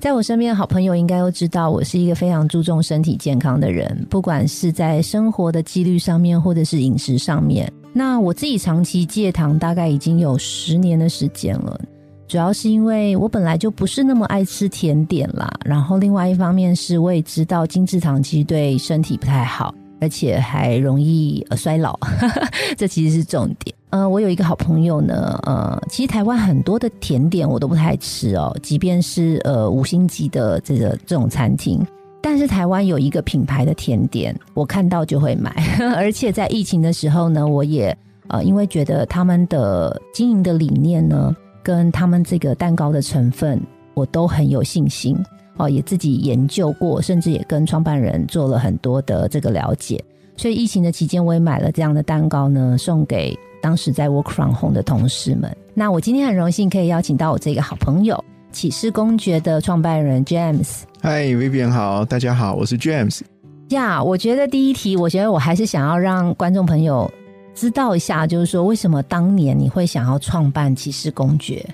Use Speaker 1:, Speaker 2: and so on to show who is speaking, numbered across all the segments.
Speaker 1: 在我身边的好朋友应该都知道，我是一个非常注重身体健康的人，不管是在生活的纪律上面，或者是饮食上面。那我自己长期戒糖，大概已经有十年的时间了。主要是因为我本来就不是那么爱吃甜点啦，然后另外一方面是我也知道精制糖其实对身体不太好，而且还容易呃衰老，这其实是重点。呃，我有一个好朋友呢，呃，其实台湾很多的甜点我都不太吃哦，即便是呃五星级的这个这种餐厅，但是台湾有一个品牌的甜点，我看到就会买，而且在疫情的时候呢，我也呃因为觉得他们的经营的理念呢，跟他们这个蛋糕的成分，我都很有信心哦，也自己研究过，甚至也跟创办人做了很多的这个了解，所以疫情的期间，我也买了这样的蛋糕呢，送给。当时在 Work from Home 的同事们，那我今天很荣幸可以邀请到我这个好朋友启示公爵的创办人 James。
Speaker 2: 嗨，Vivian 好，大家好，我是 James。
Speaker 1: 呀，我觉得第一题，我觉得我还是想要让观众朋友知道一下，就是说为什么当年你会想要创办启示公爵？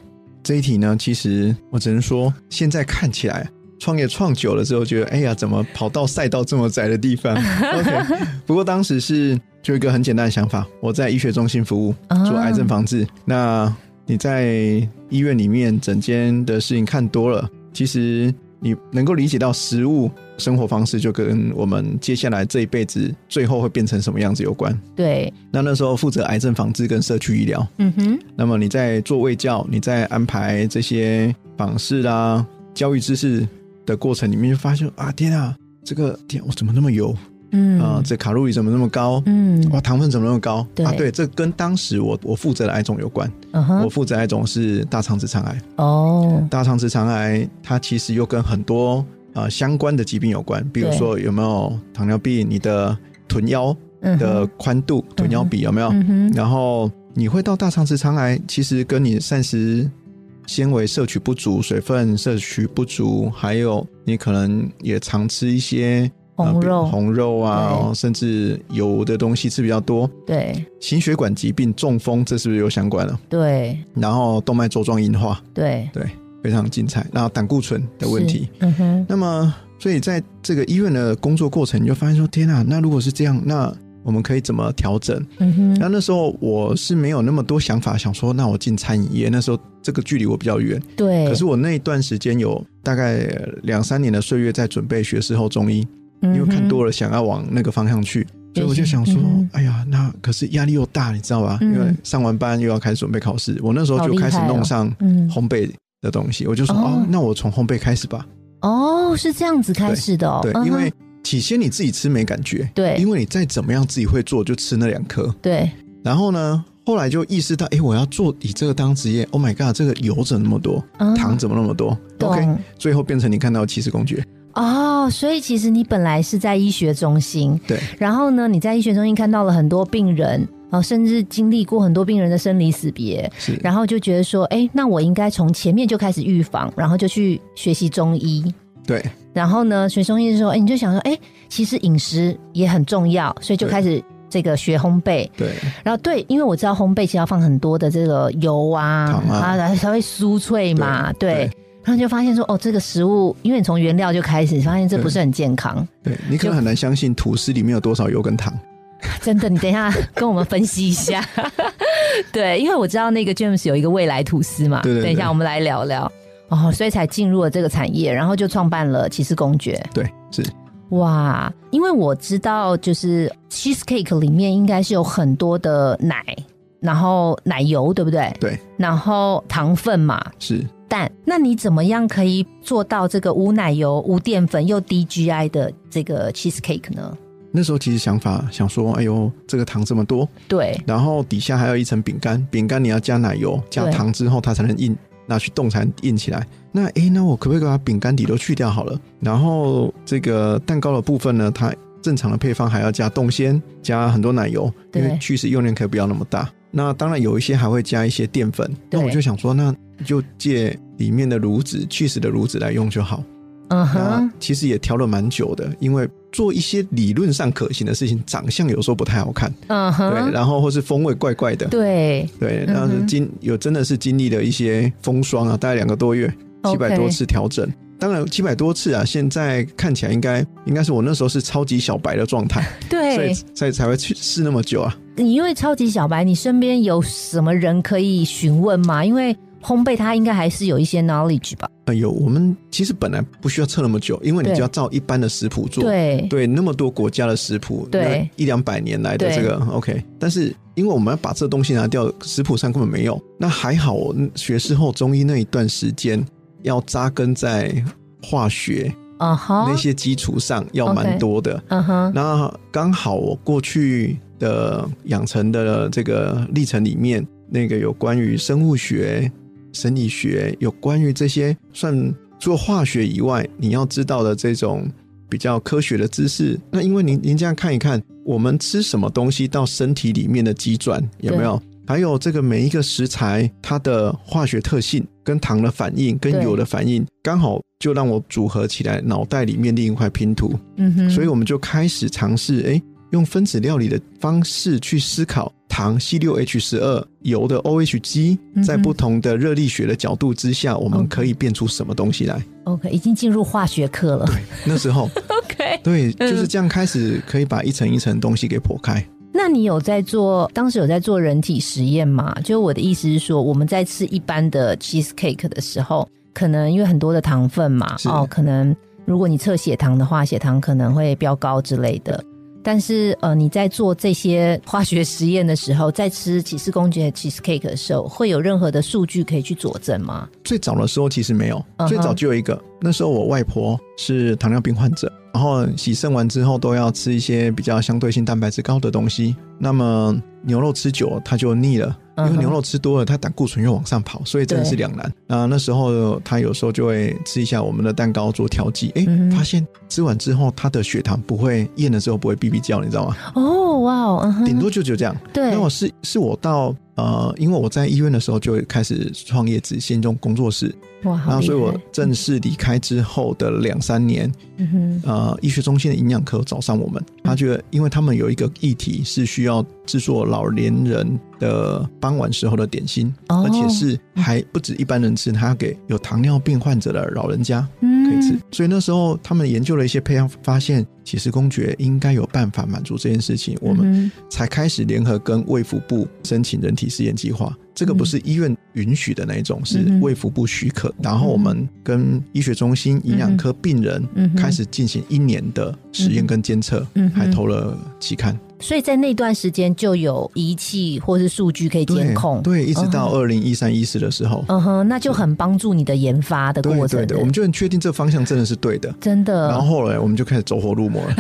Speaker 2: 这一题呢，其实我只能说，现在看起来创业创久了之后，觉得哎呀，怎么跑到赛道这么窄的地方？OK，不过当时是。就一个很简单的想法，我在医学中心服务，做癌症防治。那你在医院里面整间的事情看多了，其实你能够理解到食物生活方式就跟我们接下来这一辈子最后会变成什么样子有关。
Speaker 1: 对。
Speaker 2: 那那时候负责癌症防治跟社区医疗。嗯哼。那么你在做卫教，你在安排这些访视啦、教育知识的过程里面，就发现啊，天啊，这个天我怎么那么油？嗯啊，这卡路里怎么那么高？嗯，哇，糖分怎么那么高？啊，对，这跟当时我我负责的癌种有关。我负责癌种是大肠直肠癌。哦，大肠直肠癌它其实又跟很多啊相关的疾病有关，比如说有没有糖尿病，你的臀腰的宽度、臀腰比有没有？然后你会到大肠直肠癌，其实跟你膳食纤维摄取不足、水分摄取不足，还有你可能也常吃一些。
Speaker 1: 红肉、
Speaker 2: 红肉啊，甚至油的东西吃比较多。
Speaker 1: 对，
Speaker 2: 心血管疾病、中风，这是不是有相关了？
Speaker 1: 对。
Speaker 2: 然后动脉粥状硬化，
Speaker 1: 对
Speaker 2: 对，非常精彩。然后胆固醇的问题，嗯哼。那么，所以在这个医院的工作过程，你就发现说：天啊，那如果是这样，那我们可以怎么调整？嗯哼。那那时候我是没有那么多想法，想说，那我进餐饮业。那时候这个距离我比较远，
Speaker 1: 对。
Speaker 2: 可是我那一段时间有大概两三年的岁月在准备学士后中医。因为看多了，想要往那个方向去，所以我就想说，哎呀，那可是压力又大，你知道吧？因为上完班又要开始准备考试，我那时候就开始弄上烘焙的东西。我就说，哦，那我从烘焙开始吧。
Speaker 1: 哦，是这样子开始的。
Speaker 2: 对，因为起先你自己吃没感觉，
Speaker 1: 对，
Speaker 2: 因为你再怎么样自己会做，就吃那两颗。
Speaker 1: 对。
Speaker 2: 然后呢，后来就意识到，哎，我要做以这个当职业。Oh my god，这个油怎么那么多？糖怎么那么多？OK，最后变成你看到七十公爵。
Speaker 1: 哦，所以其实你本来是在医学中心，
Speaker 2: 对，
Speaker 1: 然后呢，你在医学中心看到了很多病人，哦，甚至经历过很多病人的生离死别，
Speaker 2: 是，
Speaker 1: 然后就觉得说，哎，那我应该从前面就开始预防，然后就去学习中医，
Speaker 2: 对，
Speaker 1: 然后呢，学中医的时候，哎，你就想说，哎，其实饮食也很重要，所以就开始这个学烘焙，
Speaker 2: 对，
Speaker 1: 然后对，因为我知道烘焙其实要放很多的这个油啊，
Speaker 2: 啊，
Speaker 1: 才会酥脆嘛，对。然后就发现说，哦，这个食物，因为你从原料就开始，发现这不是很健康。
Speaker 2: 对你可能很难相信吐司里面有多少油跟糖。
Speaker 1: 真的，你等一下跟我们分析一下。对，因为我知道那个 James 有一个未来吐司嘛。
Speaker 2: 对对。
Speaker 1: 等一下我们来聊聊。哦，所以才进入了这个产业，然后就创办了骑士公爵。
Speaker 2: 对，是。
Speaker 1: 哇，因为我知道，就是 cheese cake 里面应该是有很多的奶，然后奶油，对不对？
Speaker 2: 对。
Speaker 1: 然后糖分嘛。
Speaker 2: 是。
Speaker 1: 蛋，那你怎么样可以做到这个无奶油、无淀粉又低 GI 的这个 cheese cake 呢？
Speaker 2: 那时候其实想法想说，哎呦，这个糖这么多，
Speaker 1: 对，
Speaker 2: 然后底下还有一层饼干，饼干你要加奶油、加糖之后，它才能印拿去冻才印起来。那诶，那我可不可以把饼干底都去掉好了？然后这个蛋糕的部分呢，它正常的配方还要加冻鲜，加很多奶油，因为去时用量可以不要那么大。那当然有一些还会加一些淀粉。那我就想说，那就借里面的炉子去时的炉子来用就好。嗯哼，其实也调了蛮久的，因为做一些理论上可行的事情，长相有时候不太好看。嗯哼，对，然后或是风味怪怪的。
Speaker 1: 对
Speaker 2: 对，然后经有真的是经历了一些风霜啊，大概两个多月。七百多次调整，当然七百多次啊，现在看起来应该应该是我那时候是超级小白的状态，
Speaker 1: 对，
Speaker 2: 所以才才会去试那么久啊。
Speaker 1: 你因为超级小白，你身边有什么人可以询问吗？因为烘焙它应该还是有一些 knowledge 吧？
Speaker 2: 哎呦，我们其实本来不需要测那么久，因为你就要照一般的食谱做，
Speaker 1: 对
Speaker 2: 对，那么多国家的食谱，
Speaker 1: 对
Speaker 2: 一两百年来的这个 OK，但是因为我们要把这东西拿掉，食谱上根本没有。那还好，学士后中医那一段时间。要扎根在化学啊哈那些基础上要蛮多的，嗯哼。那刚好我过去的养成的这个历程里面，那个有关于生物学、生理学，有关于这些算做化学以外，你要知道的这种比较科学的知识。那因为您您这样看一看，我们吃什么东西到身体里面的机转有没有？还有这个每一个食材它的化学特性。跟糖的反应，跟油的反应，刚好就让我组合起来，脑袋里面另一块拼图。嗯哼，所以我们就开始尝试，哎，用分子料理的方式去思考糖 C 六 H 十二，油的 O H G，在不同的热力学的角度之下，我们可以变出什么东西来
Speaker 1: ？OK，已经进入化学课了。
Speaker 2: 对，那时候
Speaker 1: OK，
Speaker 2: 对，就是这样开始可以把一层一层东西给剖开。
Speaker 1: 那你有在做？当时有在做人体实验吗？就我的意思是说，我们在吃一般的 cheese cake 的时候，可能因为很多的糖分嘛，哦，可能如果你测血糖的话，血糖可能会飙高之类的。但是呃，你在做这些化学实验的时候，在吃起司公爵 cheese cake 的时候，会有任何的数据可以去佐证吗？
Speaker 2: 最早的时候其实没有，最早就有一个，那时候我外婆是糖尿病患者。然后洗肾完之后都要吃一些比较相对性蛋白质高的东西。那么牛肉吃久，它就腻了，因为牛肉吃多了，它胆固醇又往上跑，所以真的是两难。那，那时候他有时候就会吃一下我们的蛋糕做调剂，哎，发现吃完之后他的血糖不会咽了之后不会哔哔叫，你知道吗？
Speaker 1: 哦，哇哦，
Speaker 2: 顶多就就这样。
Speaker 1: 对，
Speaker 2: 那我是是我到呃，因为我在医院的时候就开始创业，只先种工作室。
Speaker 1: 哇，
Speaker 2: 然后所以我正式离开之后的两三年，呃，医学中心的营养科找上我们，他觉得，因为他们有一个议题是需要制作老年人的傍晚时候的点心，而且是还不止一般人吃，他要给有糖尿病患者的老人家可以吃。所以那时候他们研究了一些配方，发现其实公爵应该有办法满足这件事情，我们才开始联合跟卫福部申请人体试验计划。这个不是医院允许的那一种，是卫福部许可。然后我们跟医学中心营养科病人开始进行一年的实验跟监测，还投了期刊。
Speaker 1: 所以在那段时间就有仪器或是数据可以监控。
Speaker 2: 对，一直到二零一三一四的时候，
Speaker 1: 嗯哼，那就很帮助你的研发的过程。
Speaker 2: 对对对，我们就很确定这方向真的是对的，
Speaker 1: 真的。
Speaker 2: 然后后来我们就开始走火入魔了。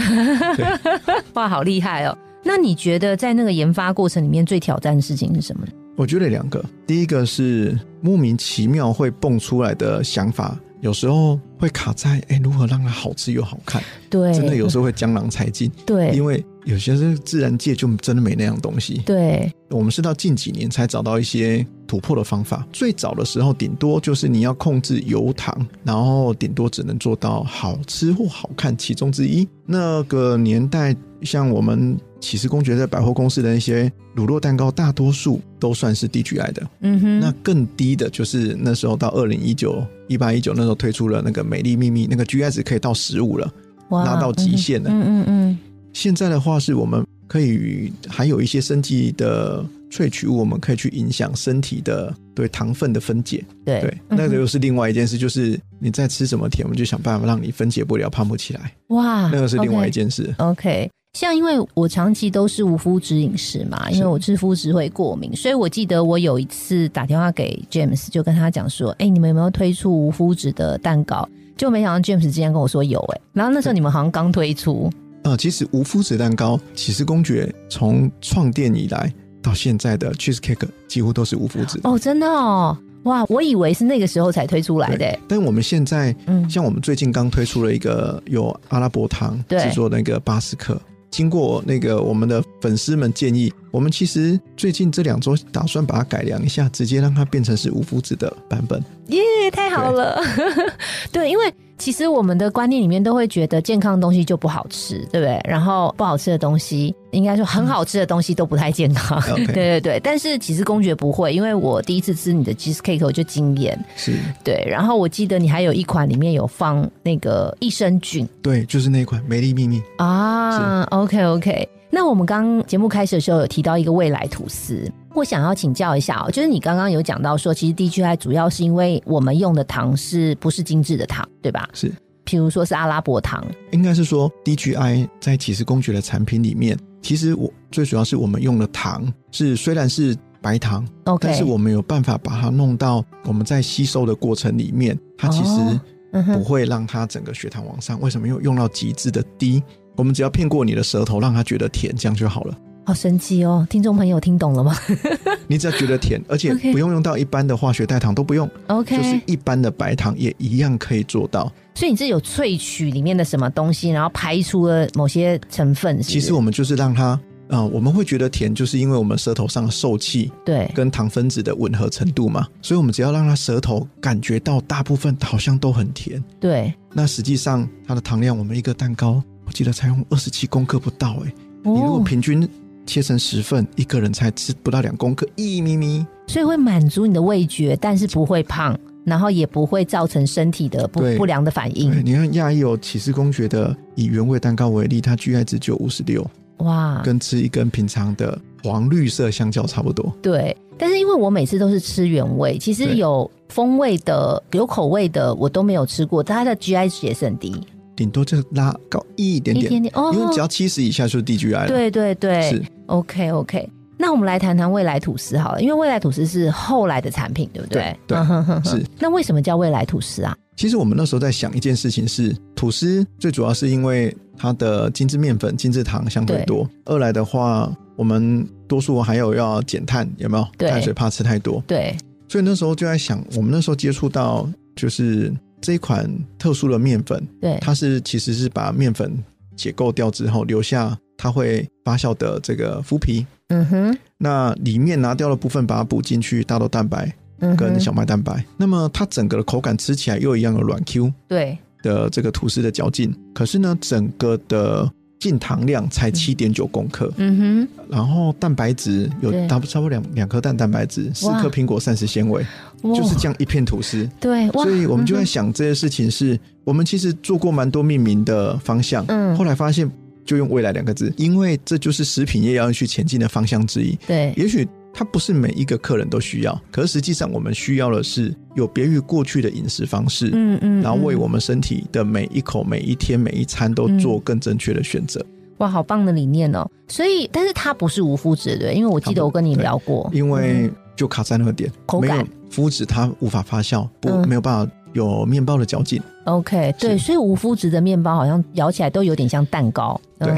Speaker 1: 哇，好厉害哦！那你觉得在那个研发过程里面最挑战的事情是什么？
Speaker 2: 我觉得两个，第一个是莫名其妙会蹦出来的想法，有时候会卡在哎，如何让它好吃又好看？
Speaker 1: 对，
Speaker 2: 真的有时候会江郎才尽。
Speaker 1: 对，
Speaker 2: 因为有些是自然界就真的没那样东西。
Speaker 1: 对，
Speaker 2: 我们是到近几年才找到一些突破的方法。最早的时候，顶多就是你要控制油糖，然后顶多只能做到好吃或好看其中之一。那个年代，像我们。起司公爵在百货公司的那些乳酪蛋糕，大多数都算是低 GI 的。嗯哼，那更低的就是那时候到二零一九一八一九那时候推出了那个美丽秘密，那个 GI 值可以到十五了，拉到极限了。嗯嗯嗯。现在的话是我们可以还有一些生计的萃取物，我们可以去影响身体的对糖分的分解。
Speaker 1: 对
Speaker 2: 对，那个又是另外一件事，就是你在吃什么甜，我们就想办法让你分解不了，胖不起来。
Speaker 1: 哇，
Speaker 2: 那个是另外一件事。
Speaker 1: OK。像因为我长期都是无麸质饮食嘛，因为我吃麸质会过敏，所以我记得我有一次打电话给 James，就跟他讲说：“哎，你们有没有推出无麸质的蛋糕？”就没想到 James 之前跟我说有哎，然后那时候你们好像刚推出。
Speaker 2: 呃，其实无麸质蛋糕，其实公爵从创店以来到现在的 cheese cake 几乎都是无麸质
Speaker 1: 哦，真的哦。哇，我以为是那个时候才推出来的。
Speaker 2: 但我们现在，嗯，像我们最近刚推出了一个有阿拉伯糖制作那个巴斯克，经过那个我们的粉丝们建议，我们其实最近这两周打算把它改良一下，直接让它变成是无麸质的版本。
Speaker 1: 耶，太好了！对，因为。其实我们的观念里面都会觉得健康的东西就不好吃，对不对？然后不好吃的东西，应该说很好吃的东西都不太健康。对对对。但是其实公爵不会，因为我第一次吃你的 cheese cake 我就惊艳。
Speaker 2: 是。
Speaker 1: 对。然后我记得你还有一款里面有放那个益生菌。
Speaker 2: 对，就是那款美丽秘密
Speaker 1: 啊。OK OK。那我们刚节目开始的时候有提到一个未来吐司。我想要请教一下哦，就是你刚刚有讲到说，其实 DGI 主要是因为我们用的糖是不是精致的糖，对吧？
Speaker 2: 是，
Speaker 1: 譬如说是阿拉伯糖，
Speaker 2: 应该是说 DGI 在其实公爵的产品里面，其实我最主要是我们用的糖是虽然是白糖
Speaker 1: ，OK，
Speaker 2: 但是我们有办法把它弄到我们在吸收的过程里面，它其实不会让它整个血糖往上。为什么？因为用到极致的低，我们只要骗过你的舌头，让它觉得甜，这样就好了。
Speaker 1: 好神奇哦！听众朋友听懂了吗？
Speaker 2: 你只要觉得甜，而且不用用到一般的化学代糖都不用
Speaker 1: ，OK，
Speaker 2: 就是一般的白糖也一样可以做到。
Speaker 1: 所以你是有萃取里面的什么东西，然后排除了某些成分。
Speaker 2: 其实我们就是让它，呃，我们会觉得甜，就是因为我们舌头上的受气，
Speaker 1: 对，
Speaker 2: 跟糖分子的吻合程度嘛。所以我们只要让它舌头感觉到大部分好像都很甜，
Speaker 1: 对。
Speaker 2: 那实际上它的糖量，我们一个蛋糕，我记得才用二十七公克不到，哎，你如果平均。切成十份，一个人才吃不到两公克，一咪咪，
Speaker 1: 所以会满足你的味觉，但是不会胖，然后也不会造成身体的不不良的反应。
Speaker 2: 你看亚裔有启示公爵的，以原味蛋糕为例，它 GI 值就五十六，
Speaker 1: 哇，
Speaker 2: 跟吃一根平常的黄绿色香蕉差不多。
Speaker 1: 对，但是因为我每次都是吃原味，其实有风味的、有口味的我都没有吃过，它的 GI 值也是很低。
Speaker 2: 顶多就拉高一点点，因为只要七十以下就是低 GI 了。
Speaker 1: 对对对，
Speaker 2: 是
Speaker 1: OK OK。那我们来谈谈未来吐司好了，因为未来吐司是后来的产品，对不对？
Speaker 2: 对，是。
Speaker 1: 那为什么叫未来吐司啊？
Speaker 2: 其实我们那时候在想一件事情是，吐司最主要是因为它的精致面粉、精致糖相对多。二来的话，我们多数还有要减碳，有没有？碳水怕吃太多。
Speaker 1: 对。
Speaker 2: 所以那时候就在想，我们那时候接触到就是。这一款特殊的面粉，
Speaker 1: 对，
Speaker 2: 它是其实是把面粉解构掉之后，留下它会发酵的这个麸皮。
Speaker 1: 嗯哼，
Speaker 2: 那里面拿掉的部分，把它补进去大豆蛋白跟小麦蛋白。那么它整个的口感吃起来又一样的软 Q，
Speaker 1: 对
Speaker 2: 的这个吐司的嚼劲。可是呢，整个的净糖量才七点九公克。
Speaker 1: 嗯哼，
Speaker 2: 然后蛋白质有差不差不多两两颗蛋蛋白质，四颗苹果膳食纤维。就是这样一片吐司，
Speaker 1: 对，
Speaker 2: 所以我们就在想这些事情，是我们其实做过蛮多命名的方向，
Speaker 1: 嗯，
Speaker 2: 后来发现就用未来两个字，因为这就是食品业要去前进的方向之一。
Speaker 1: 对，
Speaker 2: 也许它不是每一个客人都需要，可是实际上我们需要的是有别于过去的饮食方式，
Speaker 1: 嗯嗯，
Speaker 2: 然后为我们身体的每一口、每一天、每一餐都做更正确的选择。
Speaker 1: 哇，好棒的理念哦！所以，但是它不是无麸质对，因为我记得我跟你聊过，
Speaker 2: 因为就卡在那个点，
Speaker 1: 口感。
Speaker 2: 麸质它无法发酵，不没有办法有面包的嚼劲。
Speaker 1: OK，对，所以无麸质的面包好像咬起来都有点像蛋糕。
Speaker 2: 对，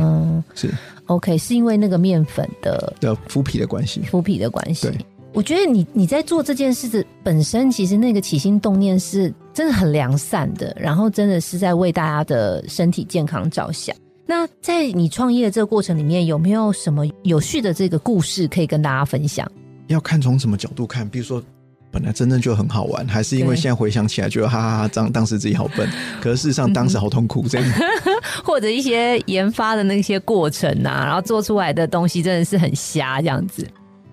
Speaker 2: 是
Speaker 1: OK，是因为那个面粉的
Speaker 2: 的麸皮的关系，
Speaker 1: 麸皮的关系。
Speaker 2: 对，
Speaker 1: 我觉得你你在做这件事的本身，其实那个起心动念是真的很良善的，然后真的是在为大家的身体健康着想。那在你创业的这个过程里面，有没有什么有趣的这个故事可以跟大家分享？
Speaker 2: 要看从什么角度看，比如说。本来真正就很好玩，还是因为现在回想起来觉得哈哈哈，当当时自己好笨，可是事实上当时好痛苦这样。
Speaker 1: 或者一些研发的那些过程啊，然后做出来的东西真的是很瞎这样子。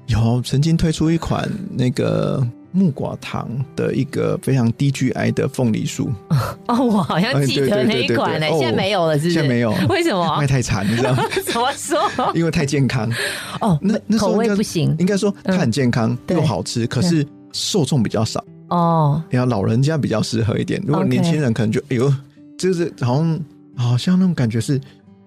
Speaker 2: 有曾经推出一款那个木瓜糖的一个非常低 GI 的凤梨酥。
Speaker 1: 哦，我好像记得那一款呢，现在没有了，是不是？
Speaker 2: 现在没有，
Speaker 1: 为什么？
Speaker 2: 卖太惨，你知道吗？
Speaker 1: 怎么说？
Speaker 2: 因为太健康。
Speaker 1: 哦，那那口味不行。
Speaker 2: 应该说它很健康又好吃，可是。受众比较少
Speaker 1: 哦，
Speaker 2: 要老人家比较适合一点。如果年轻人可能就哎呦，就是好像好像那种感觉是，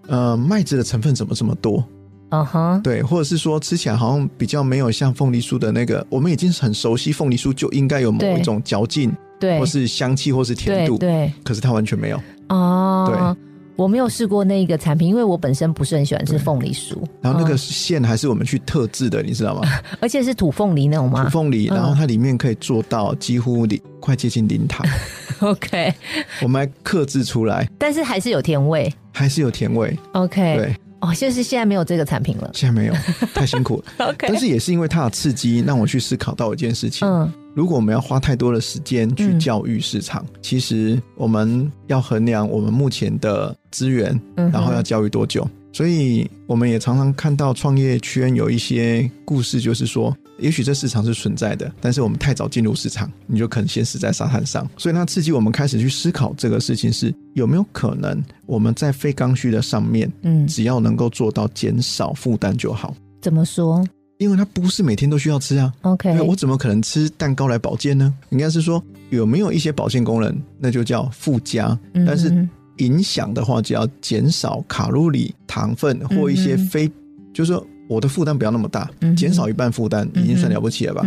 Speaker 2: 呃，麦子的成分怎么这么多？
Speaker 1: 嗯哼，
Speaker 2: 对，或者是说吃起来好像比较没有像凤梨酥的那个，我们已经很熟悉凤梨酥就应该有某一种嚼劲，
Speaker 1: 对，
Speaker 2: 或是香气，或是甜度，
Speaker 1: 对，
Speaker 2: 可是它完全没有
Speaker 1: 哦。
Speaker 2: 对。
Speaker 1: 我没有试过那一个产品，因为我本身不是很喜欢吃凤梨酥。
Speaker 2: 然后那个馅还是我们去特制的，你知道吗？
Speaker 1: 而且是土凤梨那种吗？
Speaker 2: 土凤梨，然后它里面可以做到几乎零，快接近零糖。
Speaker 1: OK，
Speaker 2: 我们还克制出来，
Speaker 1: 但是还是有甜味，
Speaker 2: 还是有甜味。
Speaker 1: OK，
Speaker 2: 对。
Speaker 1: 哦，就是现在没有这个产品了。
Speaker 2: 现在没有，太辛苦
Speaker 1: 了。OK，
Speaker 2: 但是也是因为它的刺激，让我去思考到一件事情。嗯，如果我们要花太多的时间去教育市场，其实我们要衡量我们目前的资源，然后要教育多久。所以我们也常常看到创业圈有一些故事，就是说。也许这市场是存在的，但是我们太早进入市场，你就可能先死在沙滩上。所以它刺激我们开始去思考这个事情是有没有可能我们在非刚需的上面，嗯，只要能够做到减少负担就好。
Speaker 1: 怎么说？
Speaker 2: 因为它不是每天都需要吃啊。
Speaker 1: OK，
Speaker 2: 我怎么可能吃蛋糕来保健呢？应该是说有没有一些保健功能，那就叫附加。但是影响的话，只要减少卡路里、糖分或一些非，就是说。我的负担不要那么大，减少一半负担已经算了不起了吧？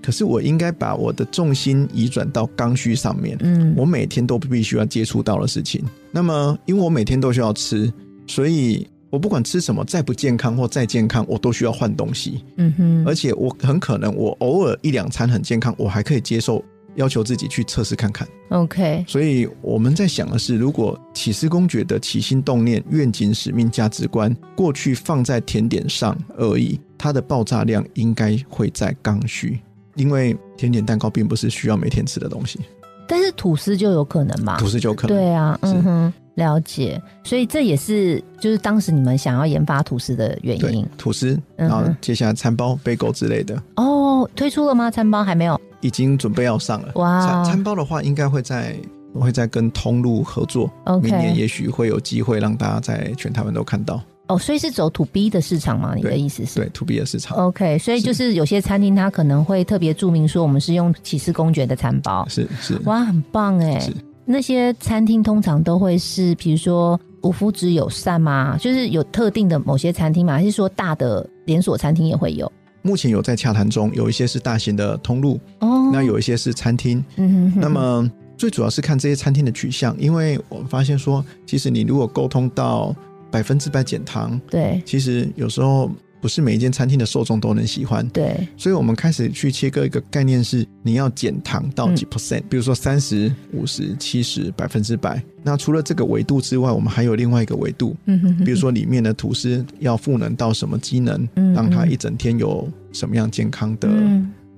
Speaker 2: 可是我应该把我的重心移转到刚需上面。嗯，我每天都必须要接触到的事情。那么，因为我每天都需要吃，所以我不管吃什么，再不健康或再健康，我都需要换东西。嗯哼，而且我很可能我偶尔一两餐很健康，我还可以接受。要求自己去测试看看
Speaker 1: ，OK。
Speaker 2: 所以我们在想的是，如果起司公爵的起心动念、愿景、使命、价值观，过去放在甜点上而已，它的爆炸量应该会在刚需，因为甜点蛋糕并不是需要每天吃的东西。
Speaker 1: 但是吐司就有可能嘛？
Speaker 2: 吐司就可能。
Speaker 1: 对啊，嗯哼，了解。所以这也是就是当时你们想要研发吐司的原因。
Speaker 2: 吐司，然后接下来餐包、贝狗之类的。
Speaker 1: 哦，推出了吗？餐包还没有。
Speaker 2: 已经准备要上了。哇！餐餐包的话，应该会在我会在跟通路合作。明年也许会有机会让大家在全台湾都看到。
Speaker 1: 哦，所以是走 to B 的市场吗？你的意思是？
Speaker 2: 对 to B 的市场。
Speaker 1: OK，所以就是有些餐厅它可能会特别注明说，我们是用起司公爵的餐包。
Speaker 2: 是是。
Speaker 1: 哇，很棒哎！那些餐厅通常都会是，比如说无麸质友善吗？就是有特定的某些餐厅吗？还是说大的连锁餐厅也会有？
Speaker 2: 目前有在洽谈中，有一些是大型的通路，哦，那有一些是餐厅，嗯哼，那么最主要是看这些餐厅的取向，因为我们发现说，其实你如果沟通到百分之百减糖，
Speaker 1: 对，
Speaker 2: 其实有时候。不是每一间餐厅的受众都能喜欢，
Speaker 1: 对，
Speaker 2: 所以我们开始去切割一个概念是，你要减糖到几 percent，比如说三十五十、七十、百分之百。那除了这个维度之外，我们还有另外一个维度，嗯哼，比如说里面的吐司要赋能到什么机能，让它一整天有什么样健康的。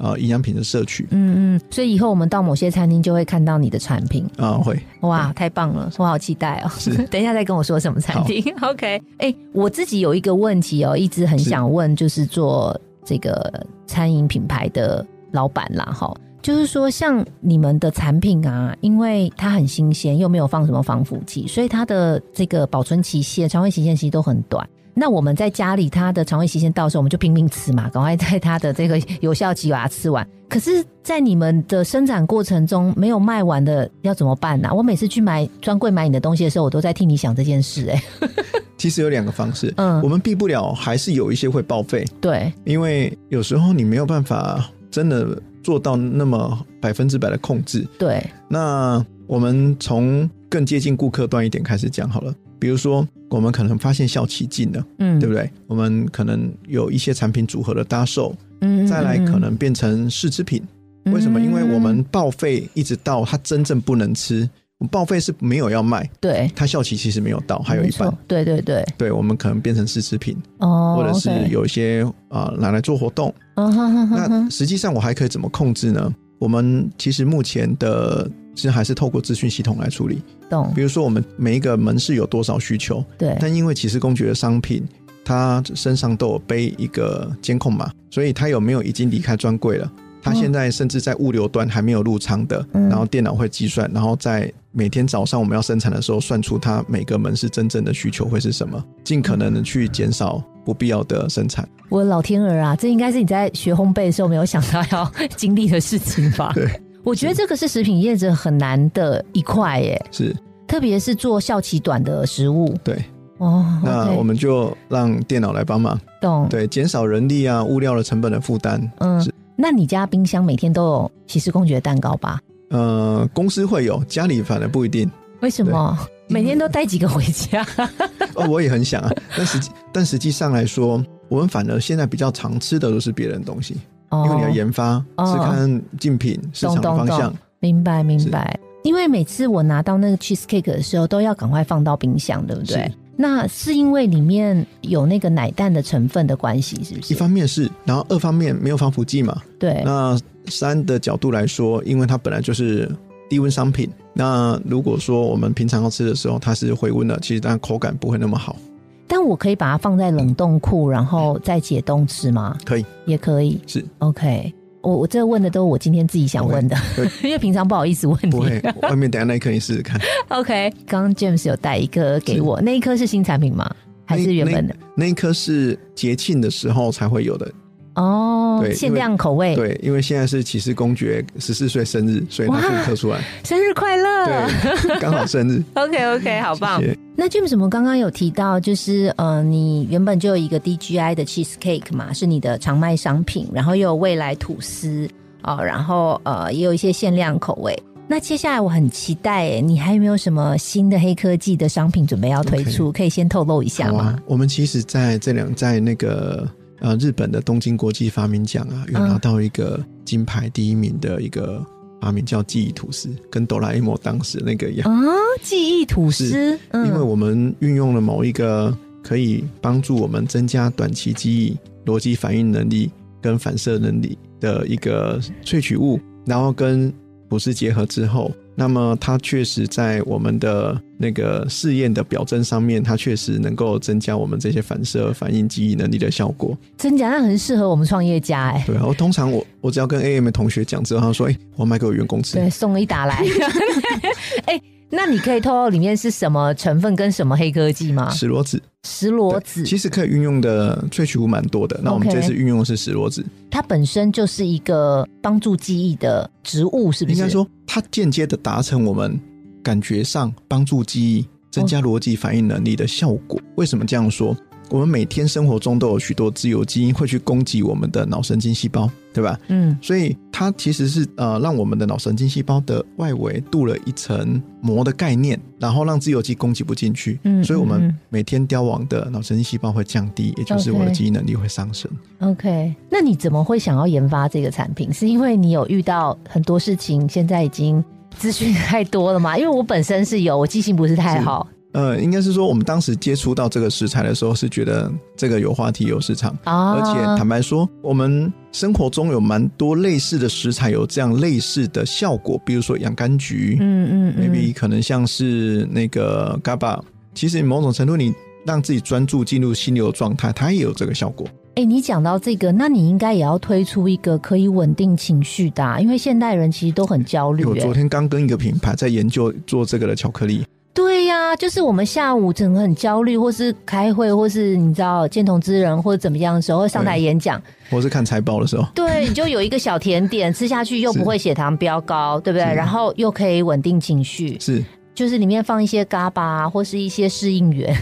Speaker 2: 呃，营养品的摄取，
Speaker 1: 嗯嗯，所以以后我们到某些餐厅就会看到你的产品
Speaker 2: 啊，会
Speaker 1: 哇，太棒了，我好期待哦。是，等一下再跟我说什么餐厅。OK，哎，我自己有一个问题哦，一直很想问，就是做这个餐饮品牌的老板啦，哈，就是说像你们的产品啊，因为它很新鲜，又没有放什么防腐剂，所以它的这个保存期限、常温期限其实都很短。那我们在家里，它的肠胃期限到时候，我们就拼命吃嘛，赶快在它的这个有效期把它吃完。可是，在你们的生产过程中没有卖完的，要怎么办呢？我每次去买专柜买你的东西的时候，我都在替你想这件事。哎，
Speaker 2: 其实有两个方式，嗯，我们避不了，还是有一些会报废。
Speaker 1: 对，
Speaker 2: 因为有时候你没有办法真的做到那么百分之百的控制。
Speaker 1: 对，
Speaker 2: 那我们从更接近顾客端一点开始讲好了。比如说，我们可能发现效期近了，嗯，对不对？我们可能有一些产品组合的搭售，嗯，再来可能变成试吃品。为什么？因为我们报废一直到它真正不能吃，报废是没有要卖，
Speaker 1: 对，
Speaker 2: 它效期其实没有到，还有一半，
Speaker 1: 对对对，
Speaker 2: 对，我们可能变成试吃品，哦，或者是有一些啊拿来做活动，那实际上我还可以怎么控制呢？我们其实目前的。其实还是透过资讯系统来处理。
Speaker 1: 懂。
Speaker 2: 比如说，我们每一个门市有多少需求？
Speaker 1: 对。
Speaker 2: 但因为启示公爵的商品，它身上都有背一个监控码，所以它有没有已经离开专柜了？它现在甚至在物流端还没有入仓的，然后电脑会计算，然后在每天早上我们要生产的时候，算出它每个门市真正的需求会是什么，尽可能的去减少不必要的生产。
Speaker 1: 我的老天儿啊，这应该是你在学烘焙的时候没有想到要 经历的事情吧？
Speaker 2: 对。
Speaker 1: 我觉得这个是食品业者很难的一块耶，
Speaker 2: 是，
Speaker 1: 特别是做效期短的食物。
Speaker 2: 对，哦，那我们就让电脑来帮忙，
Speaker 1: 懂？
Speaker 2: 对，减少人力啊、物料的成本的负担。嗯，
Speaker 1: 那你家冰箱每天都有骑士公爵蛋糕吧？
Speaker 2: 呃，公司会有，家里反而不一定。
Speaker 1: 为什么？每天都带几个回家。
Speaker 2: 哦，我也很想啊，但实际但实际上来说，我们反而现在比较常吃的都是别人东西，因为你要研发，是看竞品市场的方向。
Speaker 1: 明白明白。因为每次我拿到那个 cheese cake 的时候，都要赶快放到冰箱，对不对？那是因为里面有那个奶蛋的成分的关系，是不是？
Speaker 2: 一方面是，然后二方面没有防腐剂嘛。
Speaker 1: 对。
Speaker 2: 那三的角度来说，因为它本来就是低温商品，那如果说我们平常要吃的时候，它是回温的，其实它口感不会那么好。
Speaker 1: 但我可以把它放在冷冻库，然后再解冻吃吗？
Speaker 2: 可以，
Speaker 1: 也可以。
Speaker 2: 是
Speaker 1: OK。我我这问的都是我今天自己想问的，因为平常不好意思问你。
Speaker 2: 不会，外面等下那一颗你试试看。
Speaker 1: OK，刚刚 James 有带一颗给我，那一颗是新产品吗？还是原本的？
Speaker 2: 那一颗是节庆的时候才会有的。
Speaker 1: 哦，对，限量口味。
Speaker 2: 对，因为现在是骑士公爵十四岁生日，所以他复刻出来。
Speaker 1: 生日快乐！
Speaker 2: 对，刚好生日。
Speaker 1: OK OK，好棒。那 James，我们刚刚有提到，就是呃，你原本就有一个 DGI 的 cheese cake 嘛，是你的常卖商品，然后又有未来吐司哦，然后呃，也有一些限量口味。那接下来我很期待，你还有没有什么新的黑科技的商品准备要推出？可以先透露一下吗？
Speaker 2: 我们其实在这两在那个。呃，日本的东京国际发明奖啊，有拿到一个金牌第一名的一个发明叫记忆吐司，跟哆啦 A 梦当时那个一样
Speaker 1: 啊。记忆吐司，
Speaker 2: 因为我们运用了某一个可以帮助我们增加短期记忆、逻辑反应能力跟反射能力的一个萃取物，然后跟吐司结合之后。那么它确实在我们的那个试验的表征上面，它确实能够增加我们这些反射反应记忆能力的效果。
Speaker 1: 真假？那很适合我们创业家哎。
Speaker 2: 对啊，我通常我我只要跟 AM 的同学讲之后，他说：“哎，我卖给我员工吃。”
Speaker 1: 对，送一打来。哎。那你可以透露里面是什么成分跟什么黑科技吗？
Speaker 2: 石螺子，
Speaker 1: 石螺子
Speaker 2: 其实可以运用的萃取物蛮多的。那我们这次运用的是石螺子，
Speaker 1: 它本身就是一个帮助记忆的植物，是不是？
Speaker 2: 应该说，它间接的达成我们感觉上帮助记忆、增加逻辑反应能力的效果。为什么这样说？我们每天生活中都有许多自由基因会去攻击我们的脑神经细胞，对吧？嗯，所以它其实是呃，让我们的脑神经细胞的外围镀了一层膜的概念，然后让自由基攻击不进去。嗯，所以我们每天凋亡的脑神经细胞会降低，也就是我的记忆能力会上升。
Speaker 1: OK，那你怎么会想要研发这个产品？是因为你有遇到很多事情，现在已经资讯太多了嘛？因为我本身是有，我记性不是太好。
Speaker 2: 呃，应该是说，我们当时接触到这个食材的时候，是觉得这个有话题、有市场，而且坦白说，我们生活中有蛮多类似的食材有这样类似的效果，比如说洋甘菊，嗯嗯，maybe 可能像是那个 GABA，其实某种程度你让自己专注进入心流状态，它也有这个效果。
Speaker 1: 哎，你讲到这个，那你应该也要推出一个可以稳定情绪的，因为现代人其实都很焦虑。
Speaker 2: 我昨天刚跟一个品牌在研究做这个的巧克力。
Speaker 1: 对呀，就是我们下午整个很焦虑，或是开会，或是你知道见同之人或者怎么样的时候，上台演讲，
Speaker 2: 或是看财报的时候，
Speaker 1: 对，你就有一个小甜点吃下去，又不会血糖飙高，对不对？然后又可以稳定情绪，
Speaker 2: 是，
Speaker 1: 就是里面放一些嘎巴或是一些适应源，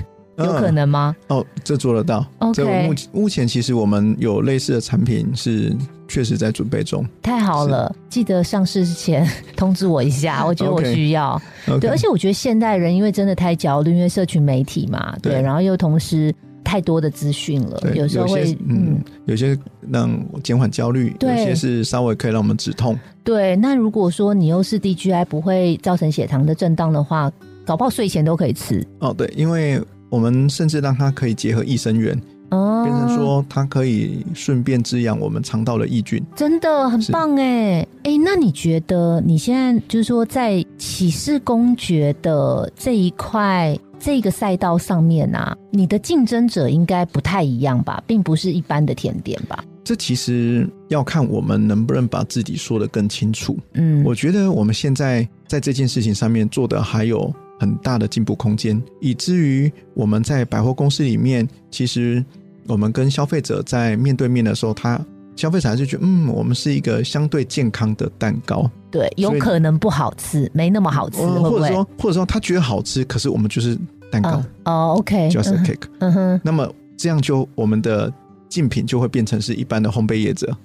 Speaker 1: 有可能吗？
Speaker 2: 哦，这做得到。
Speaker 1: OK，
Speaker 2: 目目前其实我们有类似的产品是。确实在准备中，
Speaker 1: 太好了！记得上市之前通知我一下，我觉得我需要。对，而且我觉得现代人因为真的太焦虑，因为社群媒体嘛，对，然后又同时太多的资讯了，有时候会
Speaker 2: 嗯，有些让减缓焦虑，有些是稍微可以让我们止痛。
Speaker 1: 对，那如果说你又是 DGI 不会造成血糖的震荡的话，搞不好睡前都可以吃。
Speaker 2: 哦，对，因为我们甚至让它可以结合益生元。哦，变成说它可以顺便滋养我们肠道的益菌，
Speaker 1: 真的很棒哎哎，那你觉得你现在就是说在启示公爵的这一块这个赛道上面啊，你的竞争者应该不太一样吧，并不是一般的甜点吧？
Speaker 2: 这其实要看我们能不能把自己说的更清楚。嗯，我觉得我们现在在这件事情上面做的还有很大的进步空间，以至于我们在百货公司里面其实。我们跟消费者在面对面的时候，他消费者还是觉得，嗯，我们是一个相对健康的蛋糕。
Speaker 1: 对，有可能不好吃，没那么好吃，
Speaker 2: 或者说，或者说他觉得好吃，可是我们就是蛋糕。
Speaker 1: 哦，OK，just
Speaker 2: a cake。嗯哼。那么这样就我们的竞品就会变成是一般的烘焙业者。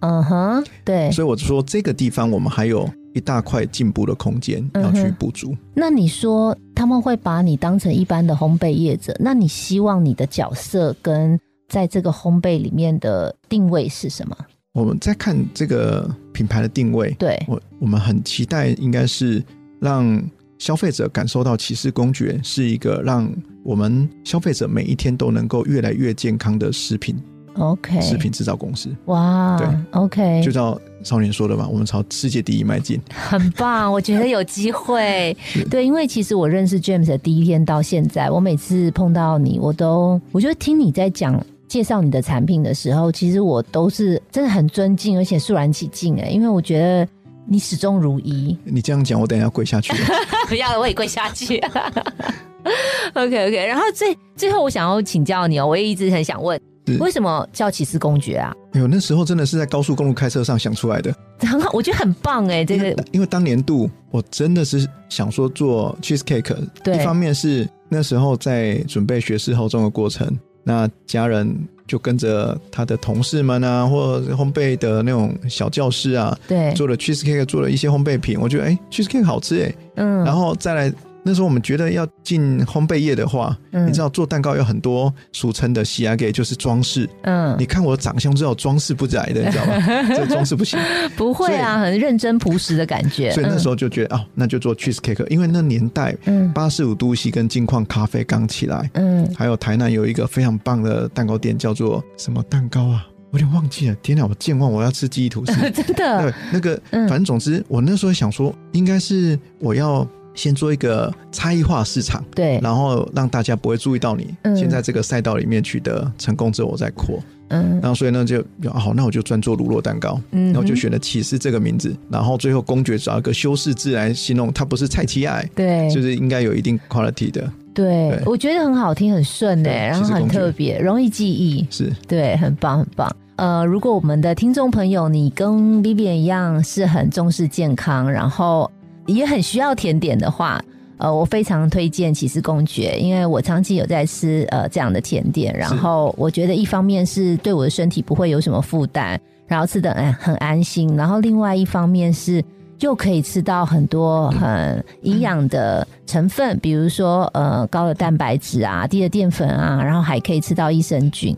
Speaker 1: 嗯哼，对。
Speaker 2: 所以我说这个地方我们还有一大块进步的空间要去补足。
Speaker 1: 那你说他们会把你当成一般的烘焙业者？那你希望你的角色跟在这个烘焙里面的定位是什么？
Speaker 2: 我们在看这个品牌的定位，
Speaker 1: 对
Speaker 2: 我我们很期待，应该是让消费者感受到骑士公爵是一个让我们消费者每一天都能够越来越健康的食品。
Speaker 1: OK，
Speaker 2: 食品制造公司。
Speaker 1: 哇，对
Speaker 2: ，OK，就照少年说的嘛，我们朝世界第一迈进。
Speaker 1: 很棒，我觉得有机会。对，因为其实我认识 James 的第一天到现在，我每次碰到你，我都我觉得听你在讲。介绍你的产品的时候，其实我都是真的很尊敬，而且肃然起敬哎，因为我觉得你始终如一。
Speaker 2: 你这样讲，我等下跪下去。
Speaker 1: 不要了，我也跪下去。OK OK，然后最最后，我想要请教你哦，我也一直很想问，为什么叫骑士公爵啊？
Speaker 2: 哎呦，那时候真的是在高速公路开车上想出来的，
Speaker 1: 很好，我觉得很棒哎。这个
Speaker 2: 因为当年度我真的是想说做 cheese cake，一方面是那时候在准备学士后中的过程。那家人就跟着他的同事们啊，或烘焙的那种小教室啊，
Speaker 1: 对，
Speaker 2: 做了 cheese cake，做了一些烘焙品。我觉得，哎，cheese cake 好吃哎，嗯，然后再来。那时候我们觉得要进烘焙业的话，你知道做蛋糕有很多俗称的喜牙给，就是装饰。嗯，你看我的长相知道装饰不来的，你知道吗？这装饰不行。
Speaker 1: 不会啊，很认真朴实的感觉。
Speaker 2: 所以那时候就觉得哦，那就做 cheese cake，因为那年代，嗯，八十五度 C 跟金矿咖啡刚起来，嗯，还有台南有一个非常棒的蛋糕店，叫做什么蛋糕啊？我有点忘记了。天哪，我健忘，我要吃记忆吐司。
Speaker 1: 真的？
Speaker 2: 对，那个，反正总之，我那时候想说，应该是我要。先做一个差异化市场，
Speaker 1: 对，
Speaker 2: 然后让大家不会注意到你。嗯先在这个赛道里面取得成功之后，我再扩。嗯，然后所以呢，就好，那我就专做乳酪蛋糕。嗯，然后就选了骑士这个名字，然后最后公爵找一个修饰字来形容，它不是菜奇爱，
Speaker 1: 对，
Speaker 2: 就是应该有一定 quality 的。
Speaker 1: 对，我觉得很好听，很顺哎，然后很特别，容易记忆。
Speaker 2: 是，
Speaker 1: 对，很棒，很棒。呃，如果我们的听众朋友，你跟 Vivian 一样是很重视健康，然后。也很需要甜点的话，呃，我非常推荐骑士公爵，因为我长期有在吃呃这样的甜点，然后我觉得一方面是对我的身体不会有什么负担，然后吃的很很安心，然后另外一方面是又可以吃到很多很营养的成分，比如说呃高的蛋白质啊，低的淀粉啊，然后还可以吃到益生菌。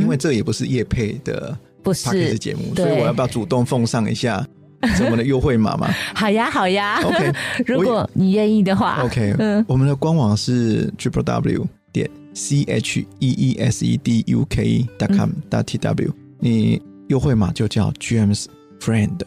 Speaker 2: 因为这也不是叶配的，
Speaker 1: 不是
Speaker 2: 节目，所以我要不要主动奉上一下？我们的优惠码吗？
Speaker 1: 好呀，好呀。
Speaker 2: OK，
Speaker 1: 如果你愿意的话
Speaker 2: ，OK。嗯，我们的官网是 triple w 点 c h e e s e d u k dot com dot t w。你优惠码就叫 James Friend。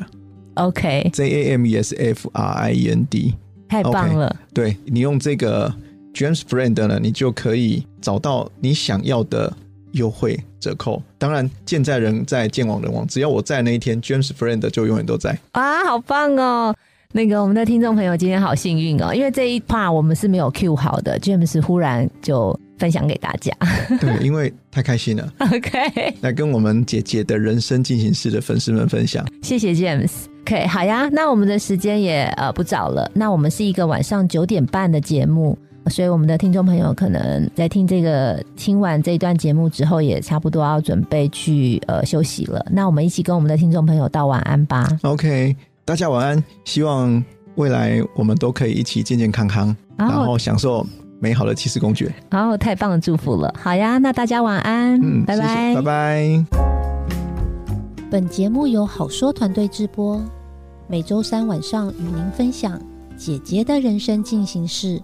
Speaker 1: OK，J
Speaker 2: A M E S F R I E N D。
Speaker 1: 太棒了。
Speaker 2: 对你用这个 James Friend 呢，你就可以找到你想要的。优惠折扣，当然健在人在，健往人亡。只要我在那一天，James Friend 就永远都在。
Speaker 1: 啊，好棒哦！那个我们的听众朋友今天好幸运哦，因为这一 part 我们是没有 Q 好的，James 忽然就分享给大家。
Speaker 2: 对，因为太开心了。
Speaker 1: OK，
Speaker 2: 来跟我们姐姐的人生进行式的粉丝们分享。
Speaker 1: 谢谢 James。OK，好呀，那我们的时间也呃不早了，那我们是一个晚上九点半的节目。所以，我们的听众朋友可能在听这个听完这一段节目之后，也差不多要准备去呃休息了。那我们一起跟我们的听众朋友道晚安吧。
Speaker 2: OK，大家晚安。希望未来我们都可以一起健健康康，然后享受美好的骑士公爵。
Speaker 1: 好，太棒的祝福了。好呀，那大家晚安。嗯，拜拜，
Speaker 2: 拜拜。
Speaker 3: 本节目由好说团队直播，每周三晚上与您分享姐姐的人生进行式。